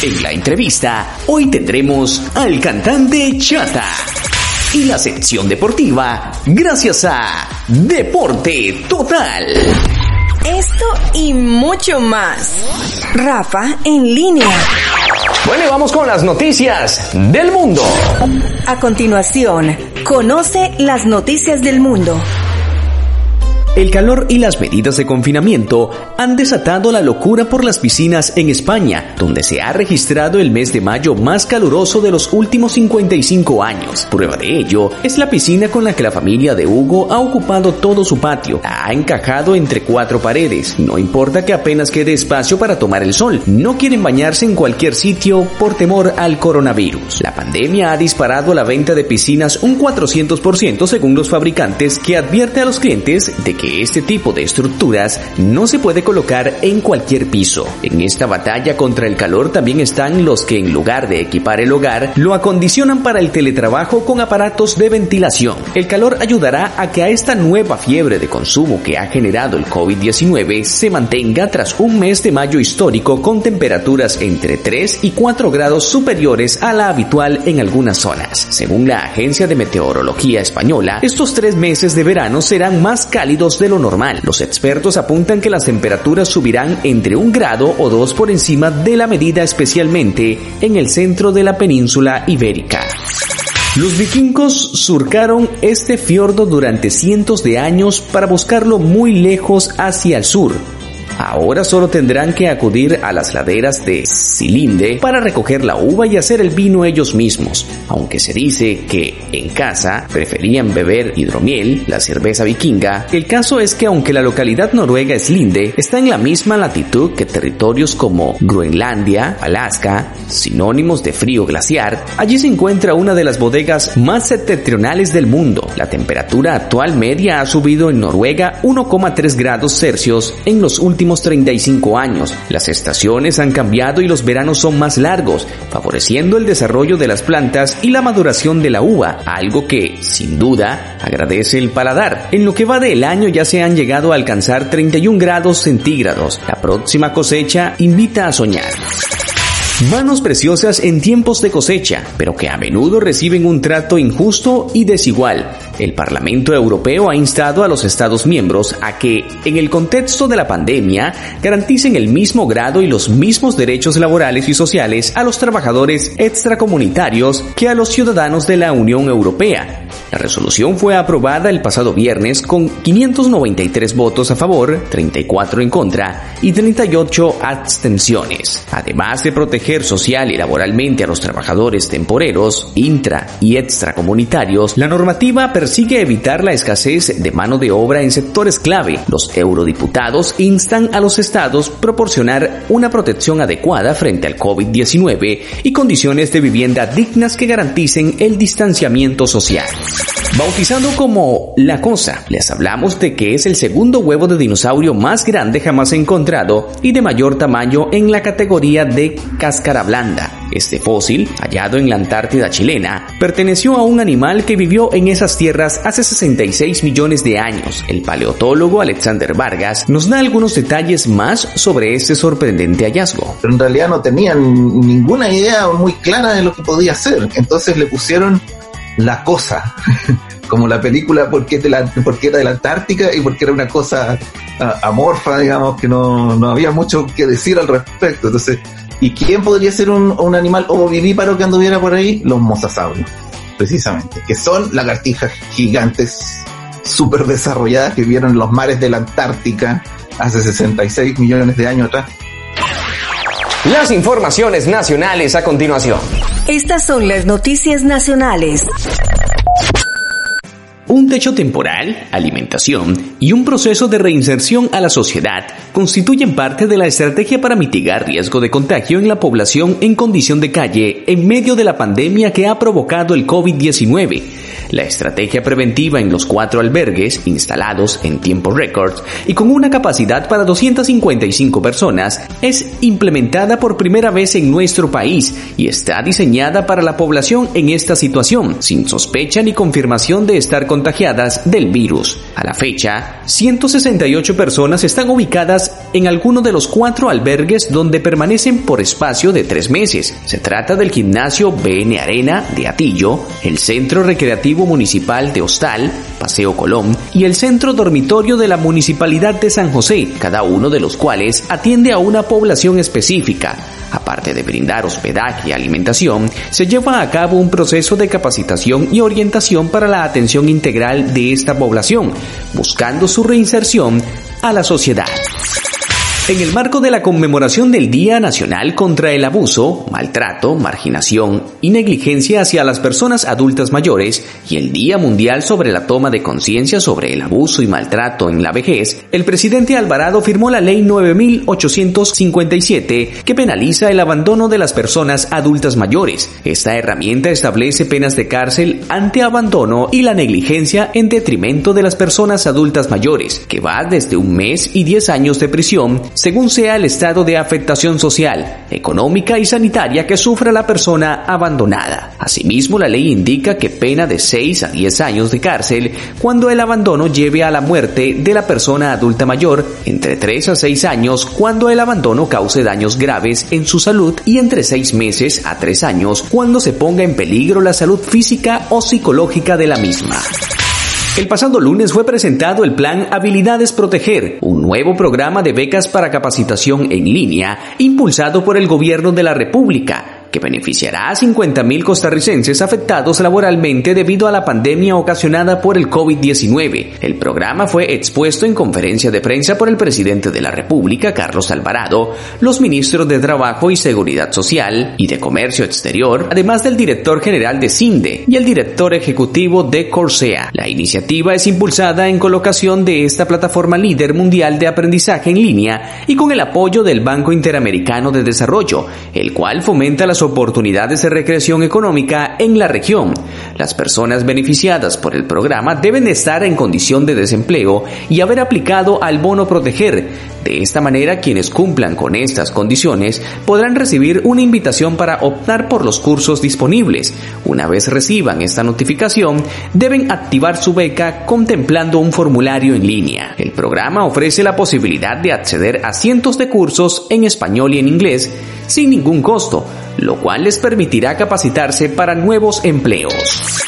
En la entrevista, hoy tendremos al cantante Chata. Y la sección deportiva, gracias a Deporte Total. Esto y mucho más. Rafa en línea. Bueno, y vamos con las noticias del mundo. A continuación, conoce las noticias del mundo. El calor y las medidas de confinamiento han desatado la locura por las piscinas en España, donde se ha registrado el mes de mayo más caluroso de los últimos 55 años. Prueba de ello es la piscina con la que la familia de Hugo ha ocupado todo su patio. ha encajado entre cuatro paredes. No importa que apenas quede espacio para tomar el sol. No quieren bañarse en cualquier sitio por temor al coronavirus. La pandemia ha disparado la venta de piscinas un 400% según los fabricantes que advierte a los clientes de que este tipo de estructuras no se puede colocar en cualquier piso. En esta batalla contra el calor también están los que en lugar de equipar el hogar, lo acondicionan para el teletrabajo con aparatos de ventilación. El calor ayudará a que a esta nueva fiebre de consumo que ha generado el COVID-19 se mantenga tras un mes de mayo histórico con temperaturas entre 3 y 4 grados superiores a la habitual en algunas zonas. Según la Agencia de Meteorología Española, estos tres meses de verano serán más cálidos de lo normal. Los expertos apuntan que las temperaturas subirán entre un grado o dos por encima de la medida especialmente en el centro de la península ibérica. Los vikingos surcaron este fiordo durante cientos de años para buscarlo muy lejos hacia el sur, Ahora solo tendrán que acudir a las laderas de Silinde para recoger la uva y hacer el vino ellos mismos, aunque se dice que en casa preferían beber hidromiel, la cerveza vikinga. El caso es que aunque la localidad noruega Slinde está en la misma latitud que territorios como Groenlandia, Alaska, sinónimos de frío glaciar, allí se encuentra una de las bodegas más septentrionales del mundo. La temperatura actual media ha subido en Noruega 1,3 grados Celsius en los últimos 35 años. Las estaciones han cambiado y los veranos son más largos, favoreciendo el desarrollo de las plantas y la maduración de la uva, algo que, sin duda, agradece el paladar. En lo que va del año ya se han llegado a alcanzar 31 grados centígrados. La próxima cosecha invita a soñar. Manos preciosas en tiempos de cosecha, pero que a menudo reciben un trato injusto y desigual. El Parlamento Europeo ha instado a los Estados miembros a que, en el contexto de la pandemia, garanticen el mismo grado y los mismos derechos laborales y sociales a los trabajadores extracomunitarios que a los ciudadanos de la Unión Europea. La resolución fue aprobada el pasado viernes con 593 votos a favor, 34 en contra y 38 abstenciones. Además de proteger social y laboralmente a los trabajadores temporeros, intra y extracomunitarios, la normativa persigue evitar la escasez de mano de obra en sectores clave. Los eurodiputados instan a los estados proporcionar una protección adecuada frente al COVID-19 y condiciones de vivienda dignas que garanticen el distanciamiento social. Bautizado como La Cosa, les hablamos de que es el segundo huevo de dinosaurio más grande jamás encontrado y de mayor tamaño en la categoría de cáscara blanda. Este fósil, hallado en la Antártida chilena, perteneció a un animal que vivió en esas tierras hace 66 millones de años. El paleotólogo Alexander Vargas nos da algunos detalles más sobre este sorprendente hallazgo. En realidad no tenían ninguna idea muy clara de lo que podía ser. Entonces le pusieron la cosa, como la película porque, de la, porque era de la Antártica y porque era una cosa ah, amorfa, digamos, que no, no había mucho que decir al respecto. Entonces, ¿y quién podría ser un, un animal ovovivíparo que anduviera por ahí? Los mosasaurios, precisamente, que son lagartijas gigantes súper desarrolladas que vivieron en los mares de la Antártica hace 66 millones de años atrás. Las informaciones nacionales a continuación. Estas son las noticias nacionales. Un techo temporal, alimentación y un proceso de reinserción a la sociedad constituyen parte de la estrategia para mitigar riesgo de contagio en la población en condición de calle en medio de la pandemia que ha provocado el COVID-19 la estrategia preventiva en los cuatro albergues, instalados en tiempo récord y con una capacidad para 255 personas, es implementada por primera vez en nuestro país y está diseñada para la población en esta situación, sin sospecha ni confirmación de estar con contagiadas del virus. A la fecha, 168 personas están ubicadas en alguno de los cuatro albergues donde permanecen por espacio de tres meses. Se trata del gimnasio BN Arena de Atillo, el Centro Recreativo Municipal de Hostal, Paseo Colón, y el Centro Dormitorio de la Municipalidad de San José, cada uno de los cuales atiende a una población específica. Aparte de brindar hospedaje y alimentación, se lleva a cabo un proceso de capacitación y orientación para la atención integral de esta población, buscando su reinserción a la sociedad. En el marco de la conmemoración del Día Nacional contra el Abuso, Maltrato, Marginación y Negligencia hacia las personas adultas mayores y el Día Mundial sobre la toma de conciencia sobre el abuso y maltrato en la vejez, el presidente Alvarado firmó la Ley 9857 que penaliza el abandono de las personas adultas mayores. Esta herramienta establece penas de cárcel ante abandono y la negligencia en detrimento de las personas adultas mayores, que va desde un mes y 10 años de prisión según sea el estado de afectación social, económica y sanitaria que sufra la persona abandonada. Asimismo, la ley indica que pena de 6 a 10 años de cárcel cuando el abandono lleve a la muerte de la persona adulta mayor, entre 3 a 6 años cuando el abandono cause daños graves en su salud y entre 6 meses a 3 años cuando se ponga en peligro la salud física o psicológica de la misma. El pasado lunes fue presentado el plan Habilidades Proteger, un nuevo programa de becas para capacitación en línea impulsado por el Gobierno de la República que beneficiará a 50.000 costarricenses afectados laboralmente debido a la pandemia ocasionada por el COVID-19. El programa fue expuesto en conferencia de prensa por el presidente de la República, Carlos Alvarado, los ministros de Trabajo y Seguridad Social y de Comercio Exterior, además del director general de CINDE y el director ejecutivo de Corsea. La iniciativa es impulsada en colocación de esta plataforma líder mundial de aprendizaje en línea y con el apoyo del Banco Interamericano de Desarrollo, el cual fomenta oportunidades de recreación económica en la región. Las personas beneficiadas por el programa deben estar en condición de desempleo y haber aplicado al bono proteger. De esta manera, quienes cumplan con estas condiciones podrán recibir una invitación para optar por los cursos disponibles. Una vez reciban esta notificación, deben activar su beca contemplando un formulario en línea. El programa ofrece la posibilidad de acceder a cientos de cursos en español y en inglés sin ningún costo lo cual les permitirá capacitarse para nuevos empleos.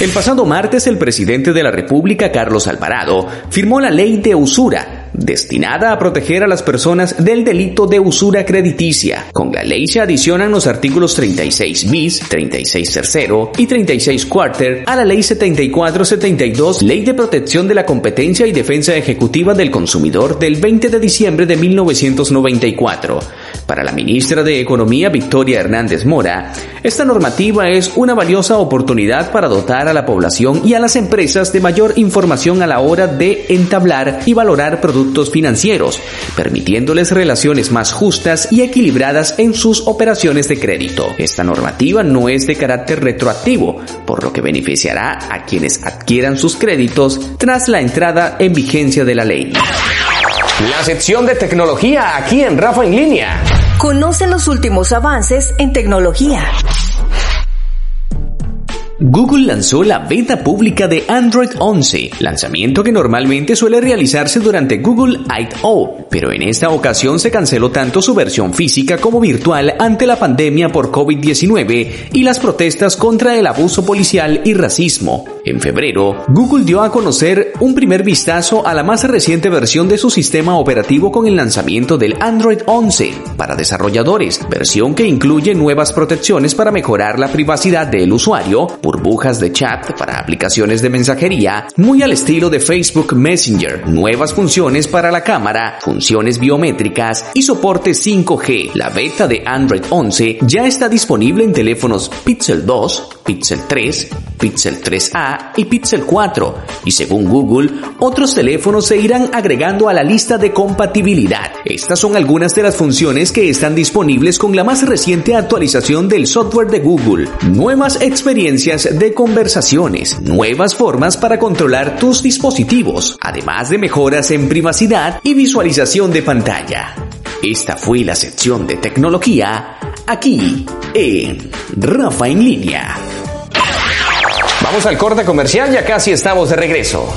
El pasado martes el presidente de la República, Carlos Alvarado, firmó la ley de usura, destinada a proteger a las personas del delito de usura crediticia. Con la ley se adicionan los artículos 36 bis, 36 tercero y 36 cuarter a la ley 7472, Ley de Protección de la Competencia y Defensa Ejecutiva del Consumidor del 20 de diciembre de 1994. Para la ministra de Economía Victoria Hernández Mora, esta normativa es una valiosa oportunidad para dotar a la población y a las empresas de mayor información a la hora de entablar y valorar productos financieros, permitiéndoles relaciones más justas y equilibradas en sus operaciones de crédito. Esta normativa no es de carácter retroactivo, por lo que beneficiará a quienes adquieran sus créditos tras la entrada en vigencia de la ley. La sección de tecnología aquí en Rafa en línea. Conoce los últimos avances en tecnología. Google lanzó la beta pública de Android 11, lanzamiento que normalmente suele realizarse durante Google I.O., pero en esta ocasión se canceló tanto su versión física como virtual ante la pandemia por COVID-19 y las protestas contra el abuso policial y racismo. En febrero, Google dio a conocer un primer vistazo a la más reciente versión de su sistema operativo con el lanzamiento del Android 11 para desarrolladores, versión que incluye nuevas protecciones para mejorar la privacidad del usuario, burbujas de chat para aplicaciones de mensajería, muy al estilo de Facebook Messenger, nuevas funciones para la cámara, funciones biométricas y soporte 5G. La beta de Android 11 ya está disponible en teléfonos Pixel 2, Pixel 3, Pixel 3A y Pixel 4, y según Google, otros teléfonos se irán agregando a la lista de compatibilidad. Estas son algunas de las funciones que están disponibles con la más reciente actualización del software de Google. Nuevas experiencias de conversaciones, nuevas formas para controlar tus dispositivos, además de mejoras en privacidad y visualización de pantalla. Esta fue la sección de tecnología aquí en Rafa en línea. Vamos al corte comercial, ya casi estamos de regreso.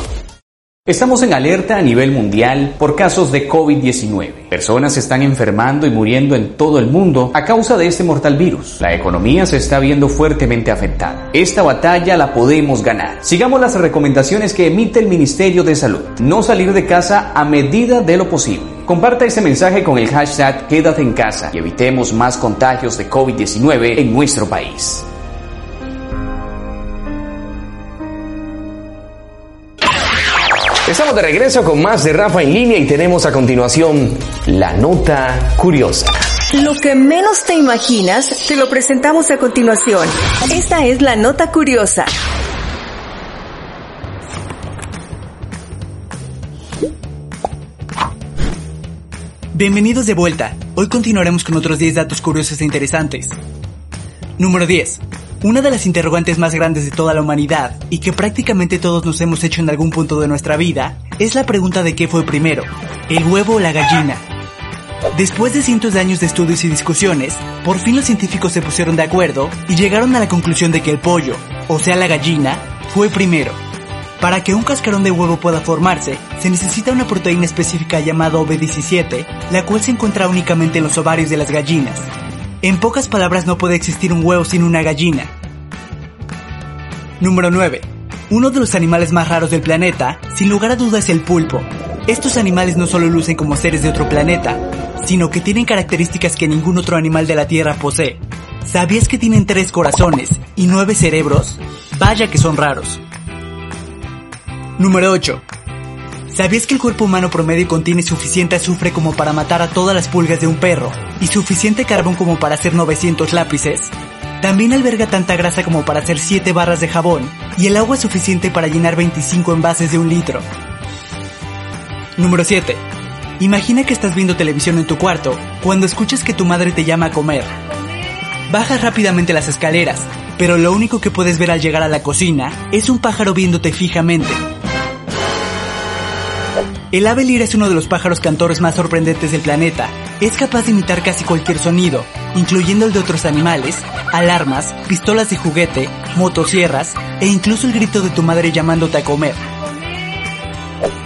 Estamos en alerta a nivel mundial por casos de COVID-19. Personas se están enfermando y muriendo en todo el mundo a causa de este mortal virus. La economía se está viendo fuertemente afectada. Esta batalla la podemos ganar. Sigamos las recomendaciones que emite el Ministerio de Salud. No salir de casa a medida de lo posible. Comparta este mensaje con el hashtag Quédate en casa y evitemos más contagios de COVID-19 en nuestro país. Estamos de regreso con más de Rafa en línea y tenemos a continuación la nota curiosa. Lo que menos te imaginas, te lo presentamos a continuación. Esta es la nota curiosa. Bienvenidos de vuelta. Hoy continuaremos con otros 10 datos curiosos e interesantes. Número 10. Una de las interrogantes más grandes de toda la humanidad, y que prácticamente todos nos hemos hecho en algún punto de nuestra vida, es la pregunta de qué fue primero, el huevo o la gallina. Después de cientos de años de estudios y discusiones, por fin los científicos se pusieron de acuerdo y llegaron a la conclusión de que el pollo, o sea la gallina, fue primero. Para que un cascarón de huevo pueda formarse, se necesita una proteína específica llamada OV17, la cual se encuentra únicamente en los ovarios de las gallinas, en pocas palabras no puede existir un huevo sin una gallina. Número 9. Uno de los animales más raros del planeta, sin lugar a dudas, es el pulpo. Estos animales no solo lucen como seres de otro planeta, sino que tienen características que ningún otro animal de la Tierra posee. ¿Sabías que tienen tres corazones y nueve cerebros? Vaya que son raros. Número 8. ¿Sabías que el cuerpo humano promedio contiene suficiente azufre como para matar a todas las pulgas de un perro y suficiente carbón como para hacer 900 lápices? También alberga tanta grasa como para hacer 7 barras de jabón y el agua suficiente para llenar 25 envases de un litro. Número 7. Imagina que estás viendo televisión en tu cuarto cuando escuchas que tu madre te llama a comer. Bajas rápidamente las escaleras, pero lo único que puedes ver al llegar a la cocina es un pájaro viéndote fijamente. El ave lira es uno de los pájaros cantores más sorprendentes del planeta. Es capaz de imitar casi cualquier sonido, incluyendo el de otros animales, alarmas, pistolas de juguete, motosierras e incluso el grito de tu madre llamándote a comer.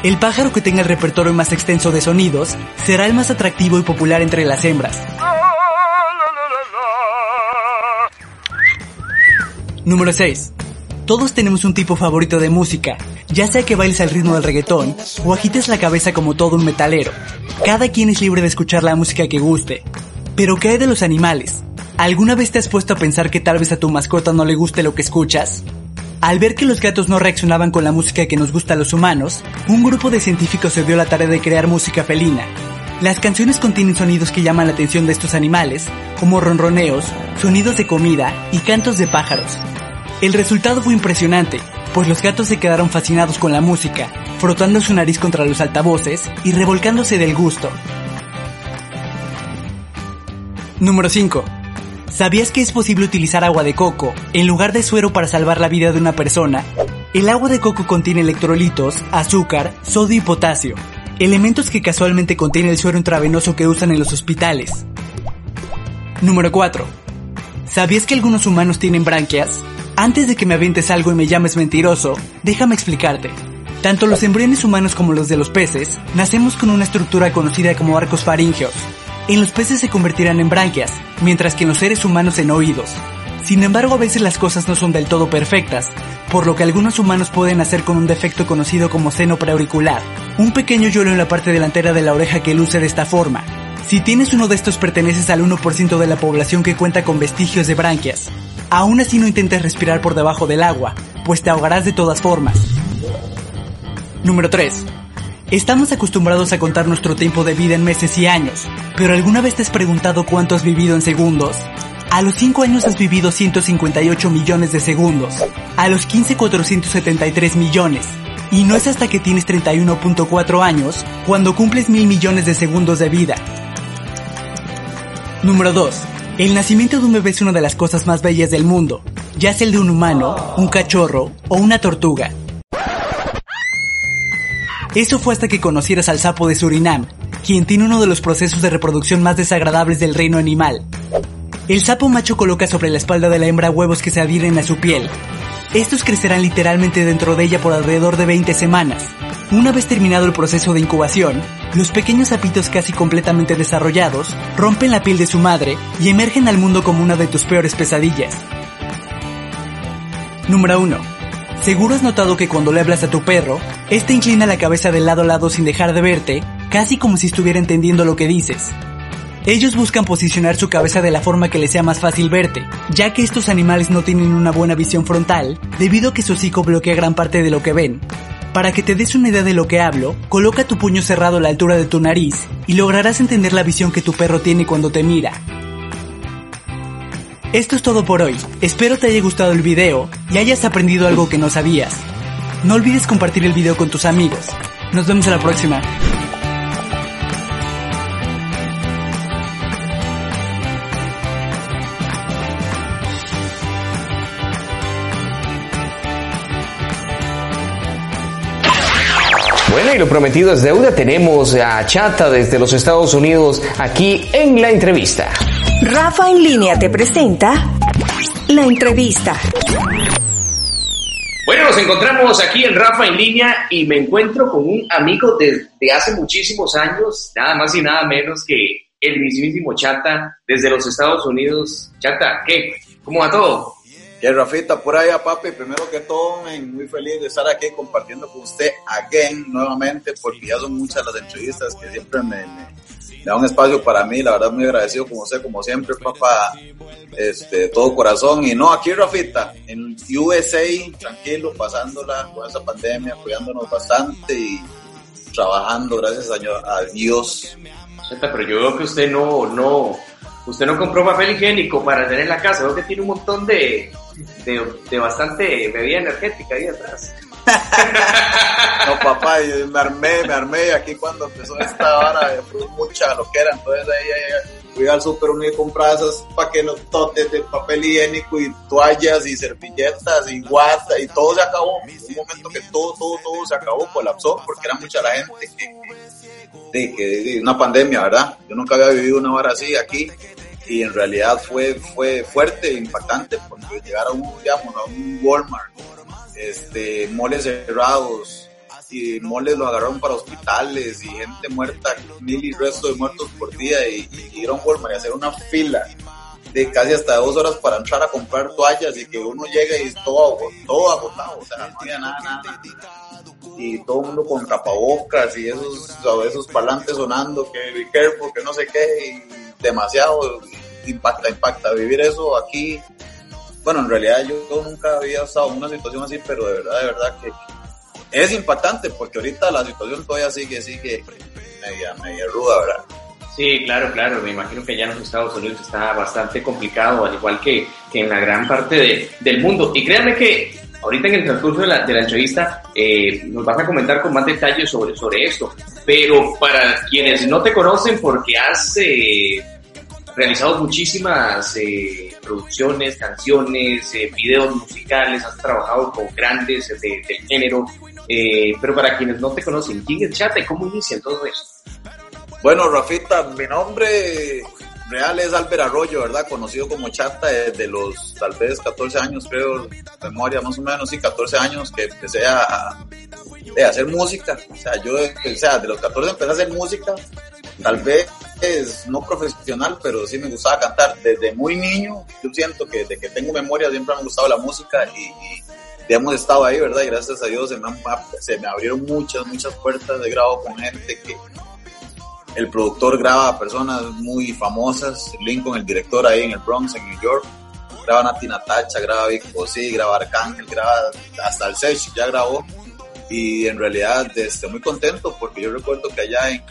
El pájaro que tenga el repertorio más extenso de sonidos será el más atractivo y popular entre las hembras. Número 6. Todos tenemos un tipo favorito de música, ya sea que bailes al ritmo del reggaetón o agites la cabeza como todo un metalero. Cada quien es libre de escuchar la música que guste. Pero ¿qué hay de los animales? ¿Alguna vez te has puesto a pensar que tal vez a tu mascota no le guste lo que escuchas? Al ver que los gatos no reaccionaban con la música que nos gusta a los humanos, un grupo de científicos se dio la tarea de crear música felina. Las canciones contienen sonidos que llaman la atención de estos animales, como ronroneos, sonidos de comida y cantos de pájaros. El resultado fue impresionante, pues los gatos se quedaron fascinados con la música, frotando su nariz contra los altavoces y revolcándose del gusto. Número 5. ¿Sabías que es posible utilizar agua de coco en lugar de suero para salvar la vida de una persona? El agua de coco contiene electrolitos, azúcar, sodio y potasio, elementos que casualmente contiene el suero intravenoso que usan en los hospitales. Número 4. ¿Sabías que algunos humanos tienen branquias? Antes de que me avientes algo y me llames mentiroso, déjame explicarte. Tanto los embriones humanos como los de los peces nacemos con una estructura conocida como arcos faríngeos. En los peces se convertirán en branquias, mientras que en los seres humanos en oídos. Sin embargo, a veces las cosas no son del todo perfectas, por lo que algunos humanos pueden nacer con un defecto conocido como seno preauricular, un pequeño yuelo en la parte delantera de la oreja que luce de esta forma. Si tienes uno de estos perteneces al 1% de la población que cuenta con vestigios de branquias, Aún así no intentes respirar por debajo del agua, pues te ahogarás de todas formas. Número 3. Estamos acostumbrados a contar nuestro tiempo de vida en meses y años, pero ¿alguna vez te has preguntado cuánto has vivido en segundos? A los 5 años has vivido 158 millones de segundos, a los 15 473 millones, y no es hasta que tienes 31.4 años cuando cumples mil millones de segundos de vida. Número 2. El nacimiento de un bebé es una de las cosas más bellas del mundo, ya sea el de un humano, un cachorro o una tortuga. Eso fue hasta que conocieras al sapo de Surinam, quien tiene uno de los procesos de reproducción más desagradables del reino animal. El sapo macho coloca sobre la espalda de la hembra huevos que se adhieren a su piel. Estos crecerán literalmente dentro de ella por alrededor de 20 semanas. Una vez terminado el proceso de incubación, los pequeños sapitos casi completamente desarrollados rompen la piel de su madre y emergen al mundo como una de tus peores pesadillas. Número 1. Seguro has notado que cuando le hablas a tu perro, este inclina la cabeza de lado a lado sin dejar de verte, casi como si estuviera entendiendo lo que dices. Ellos buscan posicionar su cabeza de la forma que les sea más fácil verte, ya que estos animales no tienen una buena visión frontal, debido a que su hocico bloquea gran parte de lo que ven. Para que te des una idea de lo que hablo, coloca tu puño cerrado a la altura de tu nariz y lograrás entender la visión que tu perro tiene cuando te mira. Esto es todo por hoy. Espero te haya gustado el video y hayas aprendido algo que no sabías. No olvides compartir el video con tus amigos. Nos vemos en la próxima. Bueno, y lo prometido es deuda. Tenemos a Chata desde los Estados Unidos aquí en la entrevista. Rafa en línea te presenta la entrevista. Bueno, nos encontramos aquí en Rafa en línea y me encuentro con un amigo desde hace muchísimos años, nada más y nada menos que el mismísimo Chata desde los Estados Unidos. Chata, ¿qué? ¿Cómo va todo? Rafita, por allá, papi, primero que todo, muy feliz de estar aquí compartiendo con usted again, nuevamente, porque ya son muchas las entrevistas que siempre me, da un espacio para mí, la verdad muy agradecido con usted, como siempre, papá, este, todo corazón, y no, aquí Rafita, en USA, tranquilo, pasándola con esa pandemia, cuidándonos bastante y trabajando, gracias a, Dios. Pero yo veo que usted no, no, usted no compró papel higiénico para tener en la casa, veo que tiene un montón de, de, bastante bebida energética ahí atrás. no, papá, me armé, me armé aquí cuando empezó esta hora, mucha lo que era, entonces ahí, fui al super uno y compraba esos paquetotes de papel higiénico y toallas y servilletas y guata y todo se acabó. Un momento que todo, todo, todo se acabó, colapsó porque era mucha la gente que, que, una pandemia, ¿verdad? Yo nunca había vivido una hora así aquí y en realidad fue, fue fuerte, impactante, porque llegar a un, digamos, a un Walmart, este, moles cerrados, y moles lo agarraron para hospitales y gente muerta, mil y resto de muertos por día y, ir a un Walmart y hacer una fila de casi hasta dos horas para entrar a comprar toallas y que uno llega y todo, todo agotado, o sea, no había nada, nada. Y todo el mundo con tapabocas y esos, esos parlantes sonando que be careful, que no sé qué, y demasiado, impacta, impacta. Vivir eso aquí, bueno, en realidad yo, nunca había estado en una situación así, pero de verdad, de verdad que es impactante porque ahorita la situación todavía sigue, sigue media, media ruda, ¿verdad? Sí, claro, claro. Me imagino que ya en los Estados Unidos está bastante complicado, al igual que, que en la gran parte de, del mundo. Y créanme que ahorita en el transcurso de la, de la entrevista eh, nos vas a comentar con más detalles sobre, sobre esto. Pero para quienes no te conocen, porque has eh, realizado muchísimas eh, producciones, canciones, eh, videos musicales, has trabajado con grandes del género, eh, pero para quienes no te conocen, ¿quién es Chata y cómo inicia todo eso? Bueno, Rafita, mi nombre real es Albert Arroyo, ¿verdad? Conocido como Chata desde los tal vez 14 años, creo, memoria más o menos, sí, 14 años que empecé a, a, hacer música. O sea, yo, o sea, de los 14 empecé a hacer música, tal vez es no profesional, pero sí me gustaba cantar. Desde muy niño, yo siento que desde que tengo memoria siempre me ha gustado la música y, hemos estado ahí, ¿verdad? Y gracias a Dios se me, se me abrieron muchas, muchas puertas de grabo con gente que el productor graba a personas muy famosas, Lincoln, el director ahí en el Bronx, en New York, graba Nati Natacha, graba Vic sí, graba Arcángel, graba hasta el Sech, ya grabó. Y en realidad estoy muy contento porque yo recuerdo que allá en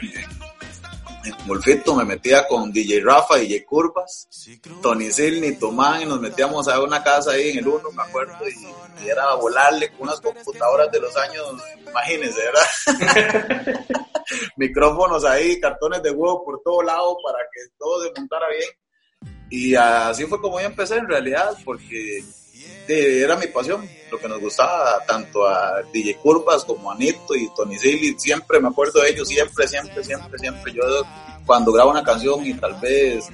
Golfito me metía con DJ Rafa, DJ Curvas, Tony Silni, Tomán, y nos metíamos a una casa ahí en el uno, me acuerdo, y, era a volarle con unas computadoras de los años, imagínense, ¿verdad? Micrófonos ahí, cartones de huevo por todo lado para que todo se montara bien. Y así fue como yo empecé en realidad, porque era mi pasión, lo que nos gustaba tanto a DJ Curvas como a Nito y Tony Silly, siempre me acuerdo de ellos, siempre, siempre, siempre, siempre. Yo cuando grabo una canción y tal vez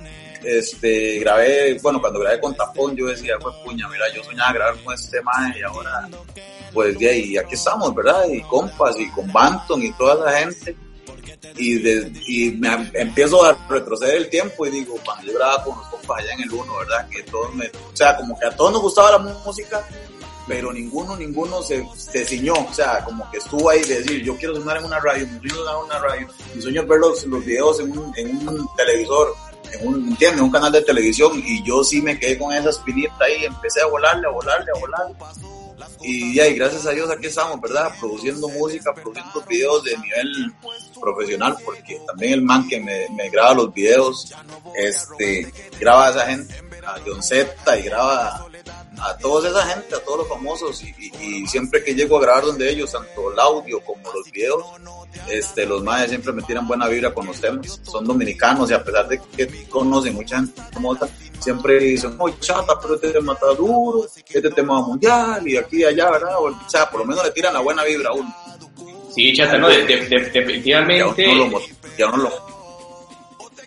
este, grabé, bueno, cuando grabé con Tapón, yo decía, pues puña, mira, yo soñaba grabar con este tema y ahora, pues de ahí, aquí estamos, ¿verdad? Y compas, y con Banton y toda la gente. Y, de, y me empiezo a retroceder el tiempo y digo, cuando yo grababa con allá en el uno, ¿verdad? Que todos me, o sea, como que a todos nos gustaba la música, pero ninguno, ninguno se, se ciñó, o sea, como que estuvo ahí de decir, yo quiero sonar en una radio, mi sueño sonar en una radio, mi sueño es ver los, los videos en un, en un televisor, en un, ¿entiendes? un canal de televisión, y yo sí me quedé con esa espinita ahí, empecé a volarle, a volarle, a volarle, y ya, y gracias a Dios aquí estamos, ¿verdad? Produciendo música, produciendo videos de nivel profesional, porque también el man que me, me graba los videos, este, graba a esa gente, a John Z y graba a toda esa gente, a todos los famosos, y, siempre que llego a grabar donde ellos, tanto el audio como los videos, este, los madres siempre me tiran buena vibra con los temas. Son dominicanos y a pesar de que conocen mucha gente famosa, siempre dicen, oh, chata, pero este tema está duro, este tema mundial, y aquí y allá, ¿verdad? O, sea, por lo menos le tiran la buena vibra a uno. Sí, chata, no, definitivamente. Ya no lo.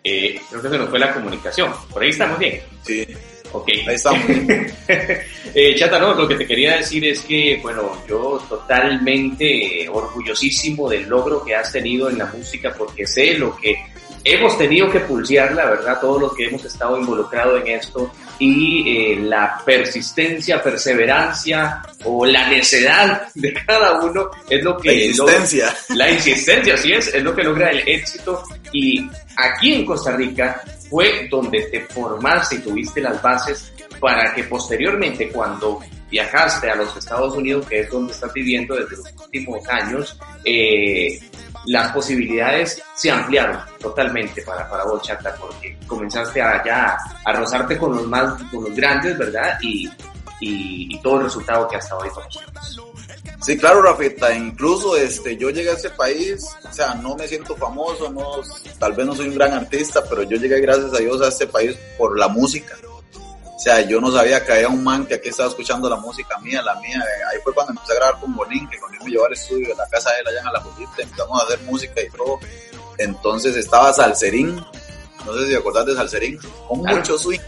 Eh, creo que se nos fue la comunicación. Por ahí estamos bien. Sí. Ok. Ahí estamos. eh, Chata, no, lo que te quería decir es que, bueno, yo totalmente orgullosísimo del logro que has tenido en la música porque sé lo que hemos tenido que pulsear, la verdad, todos los que hemos estado involucrados en esto y eh, la persistencia, perseverancia o la necedad de cada uno es lo que... La insistencia. la insistencia, así es, es lo que logra el éxito y aquí en Costa Rica fue donde te formaste y tuviste las bases para que posteriormente cuando viajaste a los Estados Unidos, que es donde estás viviendo desde los últimos años, eh, las posibilidades se ampliaron totalmente para, para vos, Chata, porque comenzaste a, ya a rozarte con los más, con los grandes, ¿verdad? Y, y, todo el resultado que hasta hoy conocemos. Sí, claro, Rafita, incluso este, yo llegué a ese país, o sea, no me siento famoso, no, tal vez no soy un gran artista, pero yo llegué gracias a Dios a este país por la música. O sea, yo no sabía que había un man que aquí estaba escuchando la música mía, la mía. Ahí fue cuando empecé a grabar con Bonín, que Bonín me llevó al estudio de la casa de él allá en la Jolita, empezamos a hacer música y todo. Entonces estaba Salserín, no sé si acordás de Salserín, con mucho swing.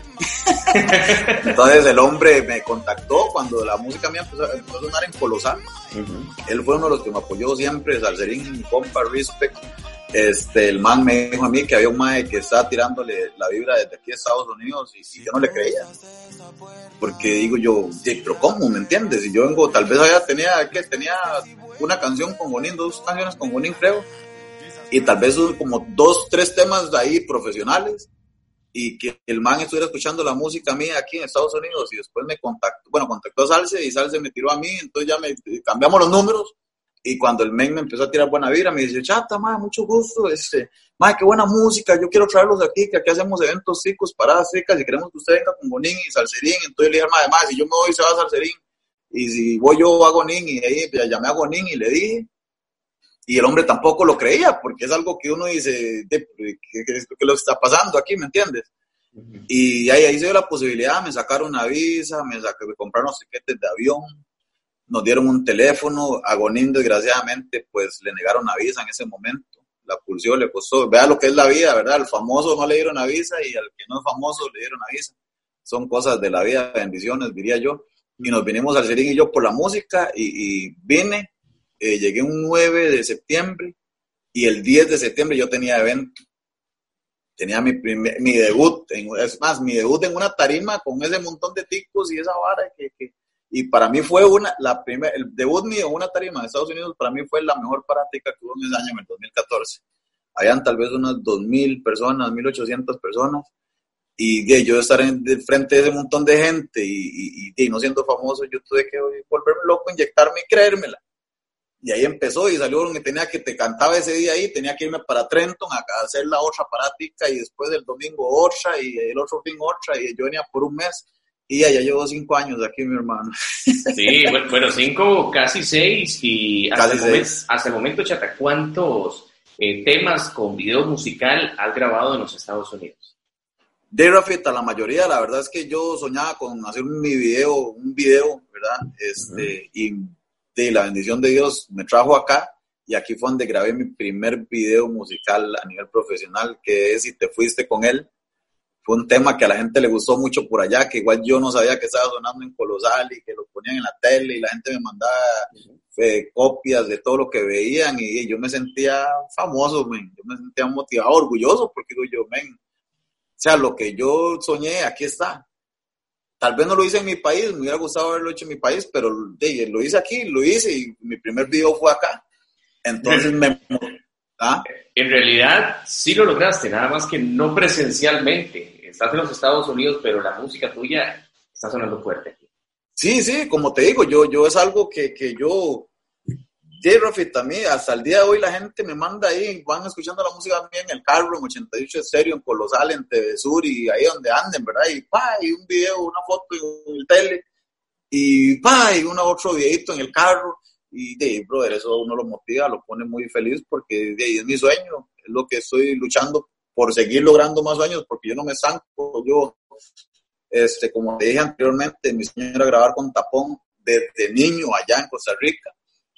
Entonces el hombre me contactó cuando la música mía empezó, a sonar en Colosal. Él fue uno de los que me apoyó siempre, Salserín, compa, respect. Este, el man me dijo a mí que había un mae que estaba tirándole la vibra desde aquí a Estados Unidos y, yo no le creía. Porque digo yo, pero ¿cómo? ¿Me entiendes? Y yo vengo, tal vez allá tenía, que tenía una canción con Bonín, dos canciones con Bonín, creo. Y tal vez como dos, tres temas de ahí profesionales y que el man estuviera escuchando la música mía aquí en Estados Unidos y después me contactó, bueno, contactó a Salce y Salce me tiró a mí, entonces ya me cambiamos los números y cuando el men me empezó a tirar buena vida, me dice, chata, ma, mucho gusto, este, ma, qué buena música, yo quiero traerlos aquí, que aquí hacemos eventos ricos, paradas ricas, y queremos que usted venga con Bonín y Salserín, entonces le dije, ma, además, si yo me voy, se va a Salserín, y si voy yo a Gonín, y ahí ya llamé a Gonín y le dije, y el hombre tampoco lo creía, porque es algo que uno dice, ¿qué, es lo que está pasando aquí? ¿Me entiendes? Y ahí, ahí se dio la posibilidad, me sacaron una visa, me, sacaron, me compraron los tiquetes de avión, nos dieron un teléfono, a Gonín desgraciadamente pues le negaron la visa en ese momento, la pulsión le costó, vea lo que es la vida, ¿verdad? Al famoso no le dieron la visa y al que no es famoso le dieron la visa. Son cosas de la vida, bendiciones, diría yo. Y nos vinimos al Serín y yo por la música y, vine eh, llegué un 9 de septiembre y el 10 de septiembre yo tenía evento. Tenía mi, mi debut, en, es más, mi debut en una tarima con ese montón de ticos y esa vara que, que, y para mí fue una, la primera, el debut mío en una tarima de Estados Unidos, para mí fue la mejor práctica que hubo en ese año, en el 2014. Habían tal vez unas 2.000 personas, 1.800 personas, y de yo estar en, de frente de ese montón de gente y, y, no siendo famoso, yo tuve que volverme loco, inyectarme y creérmela. Y ahí empezó y salió que tenía que te cantaba ese día ahí, tenía que irme para Trenton a hacer la otra práctica y después del domingo otra y el otro fin otra y yo venía por un mes y ya, llevo cinco años aquí, mi hermano. Sí, bueno, cinco, casi seis. Y hasta, el, Momento, hasta el momento, Chata, ¿cuántos eh, temas con video musical has grabado en los Estados Unidos? De Rafita, la mayoría, la verdad es que yo soñaba con hacer mi video, un video, ¿verdad? Este, Y de la bendición de Dios me trajo acá y aquí fue donde grabé mi primer video musical a nivel profesional, que es Si te fuiste con él fue un tema que a la gente le gustó mucho por allá, que igual yo no sabía que estaba sonando en Colosal y que lo ponían en la tele y la gente me mandaba eh, copias de todo lo que veían y, yo me sentía famoso, men. yo me sentía motivado, orgulloso, porque digo yo, men, o sea, lo que yo soñé, aquí está. Tal vez no lo hice en mi país, me hubiera gustado haberlo hecho en mi país, pero lo hice aquí, lo hice y mi primer video fue acá. Entonces me... ¿ah? En realidad sí lo lograste, nada más que no presencialmente. Estás en los Estados Unidos, pero la música tuya está sonando fuerte. Sí, sí, como te digo, yo, yo es algo que, que yo, J. también, hasta el día de hoy la gente me manda ahí, van escuchando la música también en el carro, en 88 serio, en Colosal, en TV Sur y ahí donde anden, ¿verdad? Y pa, y un video, una foto en el tele, y pa, y un otro videito en el carro, y de brother, eso uno lo motiva, lo pone muy feliz porque de, es mi sueño, es lo que estoy luchando por seguir logrando más sueños, porque yo no me estanco, yo este, como te dije anteriormente, mi sueño era grabar con Tapón desde niño allá en Costa Rica,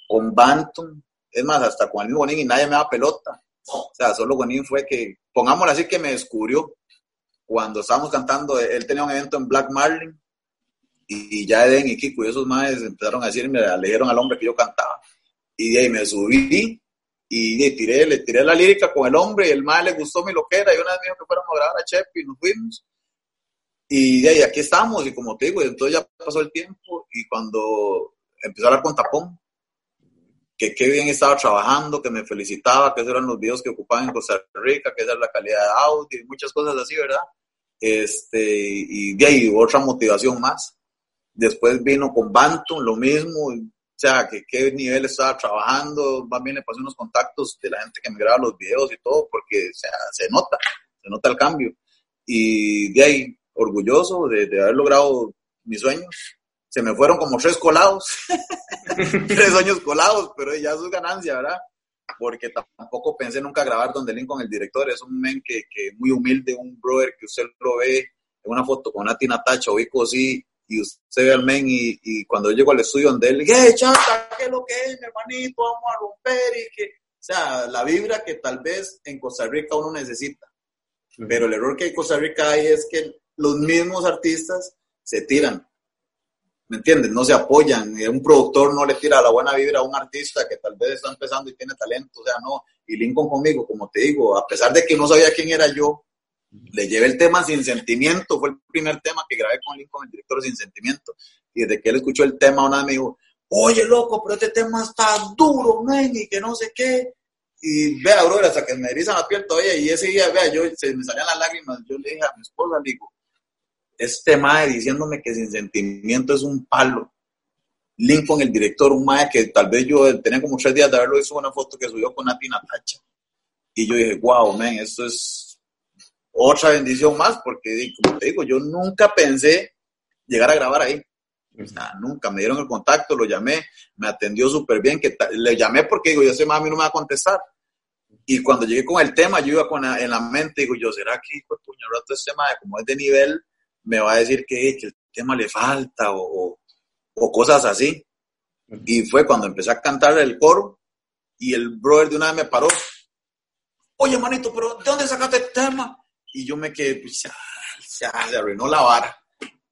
con Bantum, es más, hasta con el mismo Bonín y nadie me da pelota. O sea, solo Bonín fue que, pongámoslo así, que me descubrió. Cuando estábamos cantando, él tenía un evento en Black Marlin y ya Eden y Kiko y esos maes empezaron a decirme, le dijeron al hombre que yo cantaba. Y de ahí me subí y le tiré, le tiré la lírica con el hombre y el mae le gustó mi loquera y una vez me dijo que fuéramos a grabar a Chepi y nos fuimos. Y de ahí aquí estamos, y como te digo, entonces ya pasó el tiempo, y cuando empezó a hablar con Tapón, que qué bien estaba trabajando, que me felicitaba, que eran los videos que ocupaban en Costa Rica, que esa era la calidad de audio, muchas cosas así, ¿verdad? Este, y de ahí otra motivación más. Después vino con Bantum, lo mismo, o sea, que qué nivel estaba trabajando, más bien le pasé unos contactos de la gente que me graba los videos y todo, porque se nota, se nota el cambio. Y de ahí orgulloso de, haber logrado mis sueños. Se me fueron como tres colados, tres años colados, pero ya es ganancia, ¿verdad? Porque tampoco pensé nunca grabar donde Lincoln, el director, es un men que, que muy humilde, un brother que usted lo ve en una foto con Nati Natacha o Vico sí, y usted ve al men y, y cuando yo llego al estudio donde él, ¡eh, chata! ¿Qué es lo que es, mi hermanito? Vamos a romper y que... O sea, la vibra que tal vez en Costa Rica uno necesita. Pero el error que en Costa Rica hay es que los mismos artistas se tiran. ¿Me entiendes? No se apoyan. Un productor no le tira la buena vibra a un artista que tal vez está empezando y tiene talento. O sea, no. Y Lincoln conmigo, como te digo, a pesar de que no sabía quién era yo, le llevé el tema sin sentimiento. Fue el primer tema que grabé con Lincoln, el director sin sentimiento. Y desde que él escuchó el tema, una vez me dijo, oye, loco, pero este tema está duro, men, y que no sé qué. Y vea, bro, hasta que me erizan la piel todavía. Y ese día, vea, yo se me salían las lágrimas. Yo le dije a mi esposa, le digo, este mae diciéndome que sin sentimiento es un palo. Lincoln, el director, un mae que tal vez yo tenía como tres días de haberlo hizo una foto que subió con Nati Natacha. Y yo dije, wow, man, esto es otra bendición más, porque como te digo, yo nunca pensé llegar a grabar ahí. O sea, nunca me dieron el contacto, lo llamé, me atendió súper bien, que le llamé porque digo, yo sé, mami no me va a contestar. Y cuando llegué con el tema, yo iba con en la mente, digo, yo, ¿será que, pues, puño, rato este tema, como es de nivel, me va a decir que, el tema le falta o, cosas así. Y fue cuando empecé a cantar el coro y el brother de una vez me paró. Oye, manito, pero ¿de dónde sacaste el tema? Y yo me quedé, pues ya, se arruinó la vara.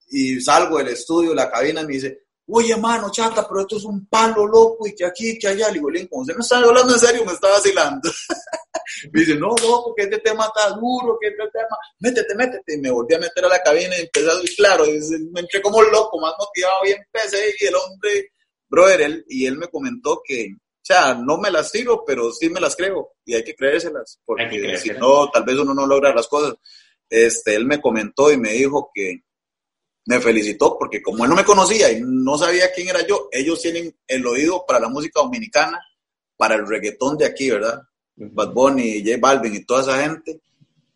Y salgo del estudio, la cabina, y me dice, oye, mano, chata, pero esto es un palo loco y que aquí, que allá. Le digo, Lincoln, usted me está hablando en serio, me está vacilando. me dice, no, loco, que este tema está duro, que este tema, métete, métete. Y me volví a meter a la cabina y empecé a decir, claro, me entré como loco, más motivado y empecé. Y el hombre, brother, él, y él me comentó que, o sea, no me las tiro, pero sí me las creo y hay que creérselas, porque si no, tal vez uno no logra las cosas. Este, él me comentó y me dijo que me felicitó porque como él no me conocía y no sabía quién era yo, ellos tienen el oído para la música dominicana, para el reggaetón de aquí, ¿verdad? Bad Bunny, J Balvin y toda esa gente.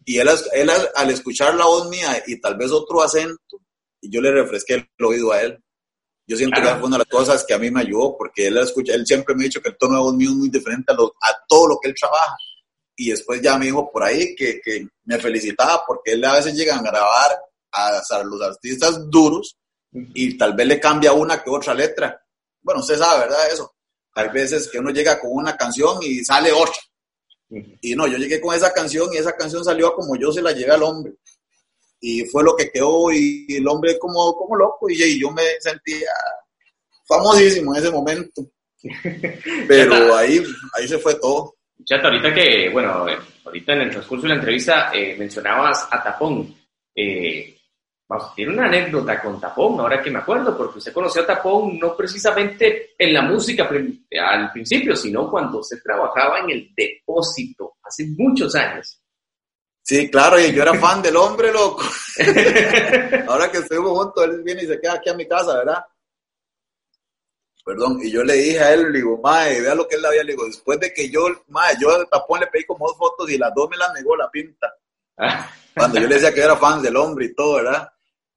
Y él, él al, escuchar la voz mía y tal vez otro acento, y yo le refresqué el oído a él. Yo siento que fue una de las cosas que a mí me ayudó, porque él, escucha, él siempre me ha dicho que el tono de voz mío es muy diferente a, a todo lo que él trabaja. Y después ya me dijo por ahí que, que me felicitaba porque él a veces llega a grabar a, los artistas duros y tal vez le cambia una que otra letra. Bueno, usted sabe, ¿verdad? Eso. Hay veces que uno llega con una canción y sale otra. Y no, yo llegué con esa canción y esa canción salió como yo se la llevé al hombre. y fue lo que quedó y el hombre como, como loco y, yo me sentía famosísimo en ese momento. Pero ahí, ahí se fue todo. Chata, ahorita que, bueno, ahorita en el transcurso de la entrevista eh, mencionabas a Tapón. Eh, tiene una anécdota con Tapón, ahora que me acuerdo, porque usted conoció a Tapón no precisamente en la música al principio, sino cuando se trabajaba en el depósito, hace muchos años. Sí, claro, y yo era fan del hombre, loco. ahora que estuvimos juntos, él viene y se queda aquí a mi casa, ¿verdad? Perdón, y yo le dije a él, le digo, mae, vea lo que él había, le digo, después de que yo, mae, yo a Tapón le pedí como dos fotos y las dos me las negó la pinta. Cuando yo le decía que era fan del hombre y todo, ¿verdad?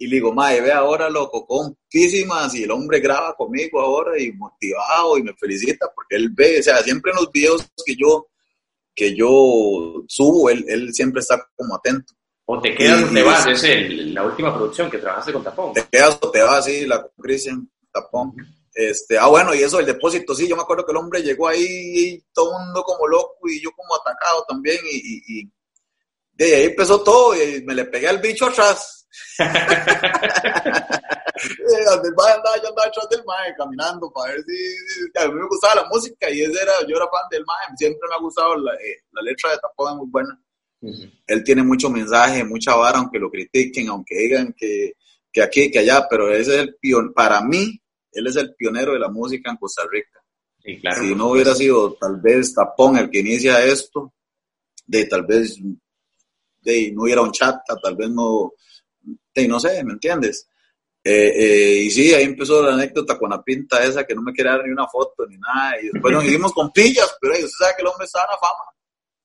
Y le digo, mae, ve ahora, loco, conquísimas, y el hombre graba conmigo ahora y motivado y me felicita porque él ve, o sea, siempre en los videos que yo, que yo subo, él, él siempre está como atento. O te quedas o te vas, es el, la última producción que trabajaste con Tapón. Te quedas o te vas, sí, la con Cristian Tapón. Este, ah, bueno, y eso, el depósito, sí, yo me acuerdo que el hombre llegó ahí y todo el mundo como loco y yo como atacado también y, y, de ahí empezó todo y me le pegué al bicho atrás mae andaba, yo andaba atrás del mae caminando para ver si, a mí me gustaba la música y ese era, yo era fan del mae, siempre me ha gustado la, eh, la letra de Tapón es muy buena. Él tiene mucho mensaje, mucha vara, aunque lo critiquen, aunque digan que, que aquí, que allá, pero ese es el pionero, para mí, él es el pionero de la música en Costa Rica. si no hubiera sido tal vez Tapón el que inicia esto, de tal vez de, no hubiera un chat, tal vez no, y no sé, ¿me entiendes? Eh, eh, y sí, ahí empezó la anécdota con la pinta esa que no me quería dar ni una foto ni nada. Y después nos hicimos con pillas, pero usted sabe que el hombre estaba en la fama.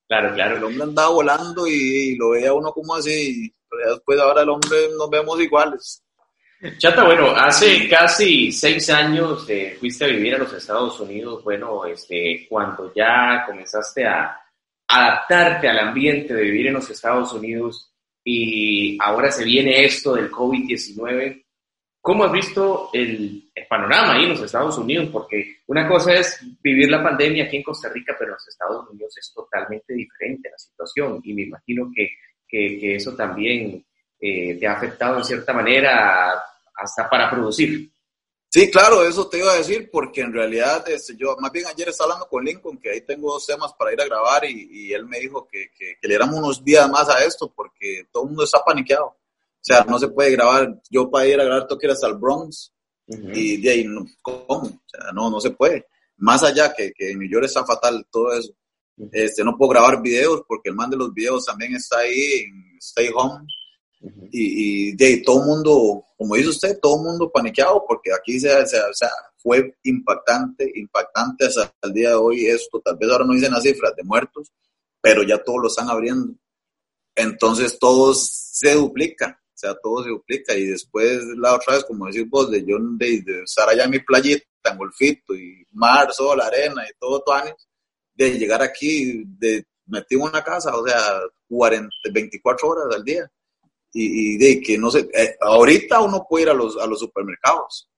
Claro, claro. El hombre andaba volando y, lo veía uno como así. Pero después ahora el hombre nos vemos iguales. Chata, bueno, hace casi seis años eh, fuiste a vivir a los Estados Unidos. Bueno, este, cuando ya comenzaste a adaptarte al ambiente de vivir en los Estados Unidos, y ahora se viene esto del COVID-19. ¿Cómo has visto el, panorama ahí en los Estados Unidos? Porque una cosa es vivir la pandemia aquí en Costa Rica, pero en los Estados Unidos es totalmente diferente la situación y me imagino que, que, eso también eh, te ha afectado en cierta manera hasta para producir. Sí, claro, eso te iba a decir, porque en realidad este, yo, más bien ayer estaba hablando con Lincoln, que ahí tengo dos temas para ir a grabar, y, él me dijo que, que, le diéramos unos días más a esto, porque todo el mundo está paniqueado. O sea, no se puede grabar, yo para ir a grabar tengo que ir hasta el Bronx, y de ahí, ¿cómo? O sea, no, no se puede. Más allá que, que en New York está fatal todo eso. Este, no puedo grabar videos, porque el man de los videos también está ahí en Stay Home, y, de todo mundo, como dice usted, todo mundo paniqueado porque aquí se, se, fue impactante, impactante hasta el día de hoy esto. Tal vez ahora no dicen las cifras de muertos, pero ya todos lo están abriendo. Entonces todo se duplica, o sea, todo se duplica. Y después la otra vez, como decís vos, de yo de, estar allá en mi playita, en golfito y mar, sol, arena y todo, todo años, de llegar aquí, de metido en una casa, o sea, 40, 24 horas al día y, de que no sé, eh, ahorita uno puede ir a los, a los supermercados.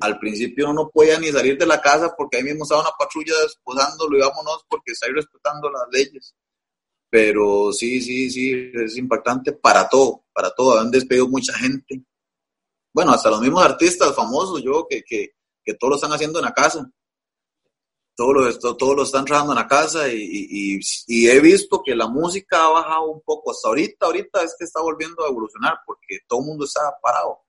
Al principio uno no podía ni salir de la casa porque ahí mismo estaba una patrulla desposándolo y vámonos porque está ahí respetando las leyes. Pero sí, sí, sí, es impactante para todo, para todo. Han despedido mucha gente. Bueno, hasta los mismos artistas famosos, yo, que, que, que todos lo están haciendo en la casa todo lo, todo, lo están trabajando en la casa y, y, he visto que la música ha bajado un poco. Hasta ahorita, ahorita es que está volviendo a evolucionar porque todo el mundo está parado.